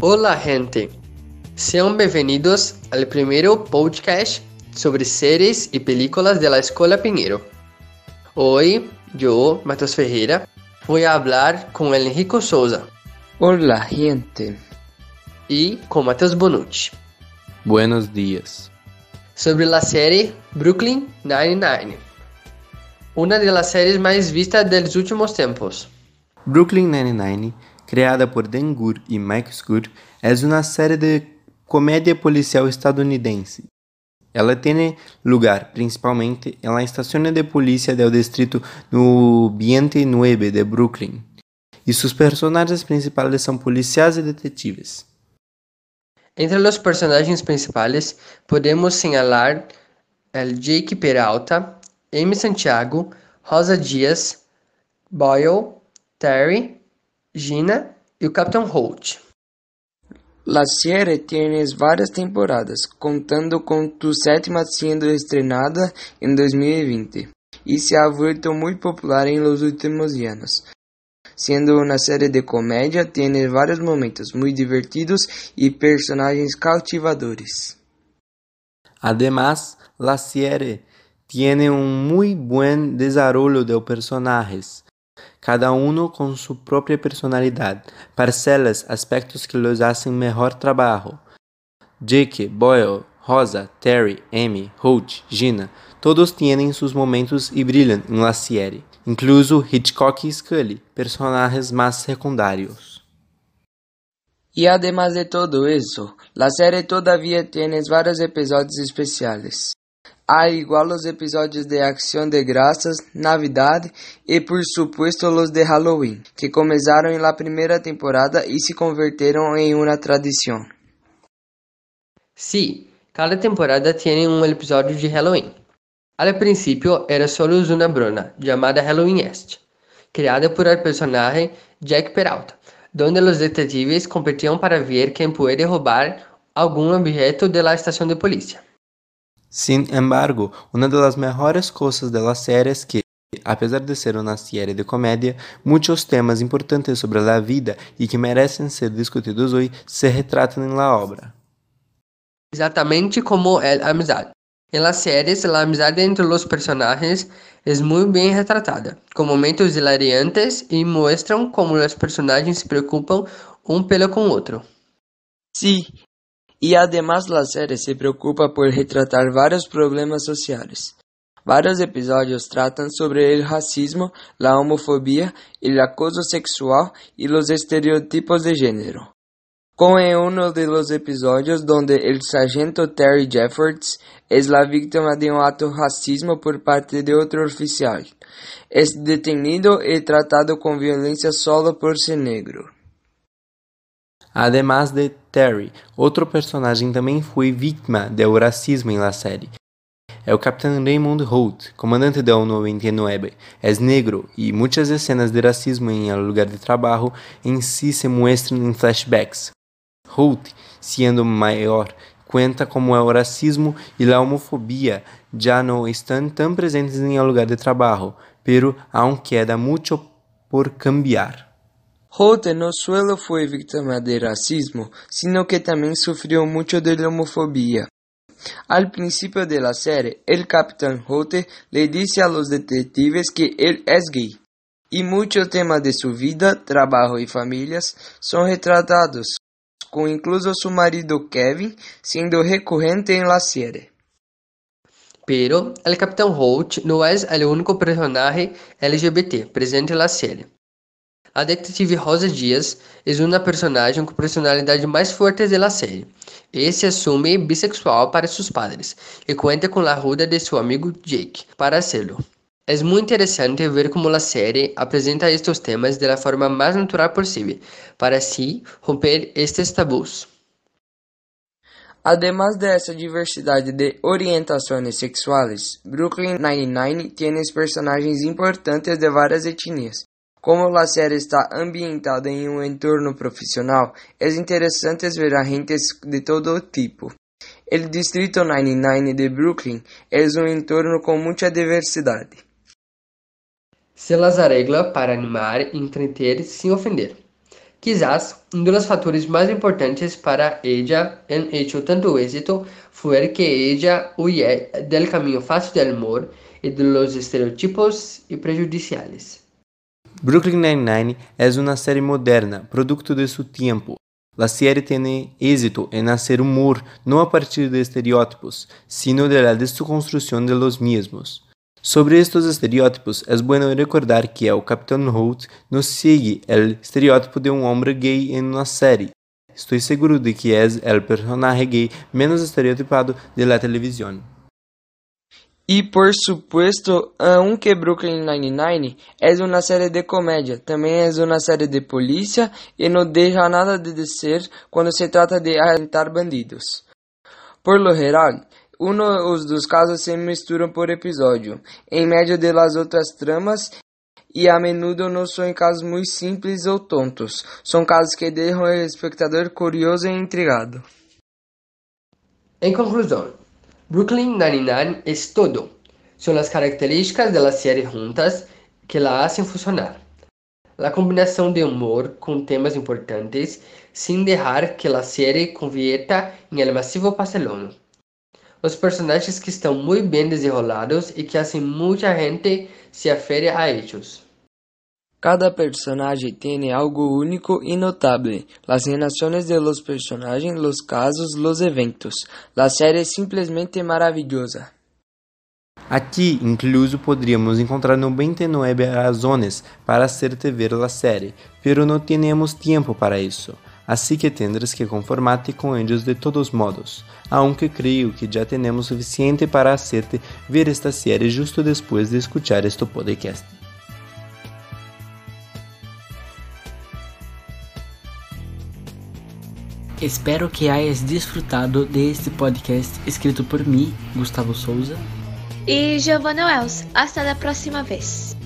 Hola gente, sean bienvenidos al primero podcast sobre series y películas de la Escuela Pinheiro. Hoy yo, Matheus Ferreira, voy a hablar con el Enrico Souza Hola gente, y con Matheus Bonucci Buenos días. sobre la serie Brooklyn Nine-Nine, una de las series más vistas de los últimos tiempos. Brooklyn Nine-Nine, criada por Dan Goor e Mike Schur, é uma série de comédia policial estadunidense. Ela tem lugar principalmente en la estación de policía del distrito no 29 de Brooklyn, e seus personagens principais são policiais e detetives. Entre los personajes principales podemos señalar Jake Peralta, Amy Santiago, Rosa Dias, Boyle, Terry, Gina y el Captain Holt. la serie tiene varias temporadas, contando con tu séptima siendo estrenada en 2020 y se ha vuelto muy popular en los últimos años. Siendo una serie de comedia, tiene varios momentos muy divertidos y personajes cautivadores. Además, la serie tiene un muy buen desarrollo de personajes, cada uno con su propia personalidad, parcelas aspectos que los hacen mejor trabajo. Jake, Boyle, Rosa, Terry, Amy, Holt, Gina, todos tienen sus momentos y brillan en la serie, incluso Hitchcock y Scully, personajes más secundarios. Y además de todo eso, la serie todavía tiene varios episodios especiales. Hay igual los episodios de Acción de Gracias, Navidad y por supuesto los de Halloween, que comenzaron en la primera temporada y se convirtieron en una tradición. Sí, cada temporada tiene un episodio de Halloween. Al principio era solo una brona llamada Halloween Est, creada por el personaje Jack Peralta, donde los detectives competían para ver quién puede robar algún objeto de la de policía. Sin embargo, uma das mejores coisas da série é que, apesar de ser uma série de comédia, muitos temas importantes sobre a vida e que merecem ser discutidos hoje se retratam na obra. Exatamente como é a amizade. En las series, la amizade entre los personajes es muy bien retratada, con momentos hilariantes y muestran cómo los personajes se preocupan un pelo con otro. Sí, y además la serie se preocupa por retratar varios problemas sociales. Varios episodios tratan sobre el racismo, la homofobia, el acoso sexual y los estereotipos de género. Como en uno de los episodios donde el sargento Terry Jeffords es la víctima de un acto racismo por parte de otro oficial. Es detenido y tratado con violencia solo por ser negro. Además de Terry, outro personagem também foi vítima do racismo em la série. É o Capitão Raymond Holt, comandante del 99. É negro e muitas cenas de racismo em el lugar de trabalho em si se muestram em flashbacks. Holt, sendo maior, cuenta como o racismo e a homofobia já não estão tão presentes em el lugar de trabalho, pero aún queda mucho por cambiar. Holt no solo fue víctima de racismo, sino que también sufrió mucho de homofobia. Al principio de la serie, el capitán Holt le dice a los detectives que él es gay, y muchos temas de su vida, trabajo y familias son retratados, con incluso su marido Kevin siendo recurrente en la serie. Pero el Capitán Holt no es el único personaje LGBT presente en la serie. A detetive Rosa Dias é uma personagem com personalidade mais forte da série. E se assume bissexual para seus padres e conta com a ajuda de seu amigo Jake para hacerlo. É muito interessante ver como a série apresenta estes temas da forma mais natural possível, para assim romper estes tabus. Además de esa diversidad de orientaciones sexuales, Brooklyn Nine-Nine tiene personagens importantes de várias etnias. Como la série está ambientada em um entorno profissional, é interessante ver agentes de todo tipo. El Distrito 99 de Brooklyn é um entorno com muita diversidade. Se las arregla para animar e entreter sem ofender. Quizás um dos fatores mais importantes para ella en hecho tanto éxito fue que ella huye del camino fácil del amor y de los estereotipos y prejudiciales. Brooklyn Nine-Nine es una serie moderna, producto de su tiempo. La serie tiene éxito en hacer humor no a partir de estereotipos, sino de la desconstrucción de los mismos. Sobre estos estereotipos, es bueno recordar que el Capitán Holt no sigue el estereotipo de un hombre gay en una serie. Estoy seguro de que es el personaje gay menos estereotipado de la televisión. E por supuesto, aunque Brooklyn Nine-Nine es una serie de comédia, também es una serie de polícia e não deja nada de ser quando se trata de arrestar bandidos. Por lo geral, unos dos casos se misturam por episódio, em medio de las outras tramas, e a menudo não são casos muito simples ou tontos, são casos que deixam o espectador curioso e intrigado. En conclusión, Brooklyn Nine-Nine es todo. Son las características de la serie juntas que la hacen funcionar. La combinación de humor con temas importantes sin dejar que la serie convierta en el masivo pastelón. Los personajes que están muy bien desenrolados y que hacen mucha gente se afere a ellos. Cada personaje tiene algo único y notable. Las relaciones de los personajes, los casos, los eventos. La serie es simplesmente maravillosa. Aqui, incluso, poderíamos encontrar 99 razones para hacerte ver la serie, pero no tenemos tiempo para isso. Así que tendrás que conformarte con ellos de todos modos, aunque creo que ya tenemos suficiente para hacerte ver esta serie justo después de escuchar este podcast. Espero que hayas disfrutado de este podcast escrito por mim, Gustavo Souza. E Giovanna Wells. Hasta a próxima vez.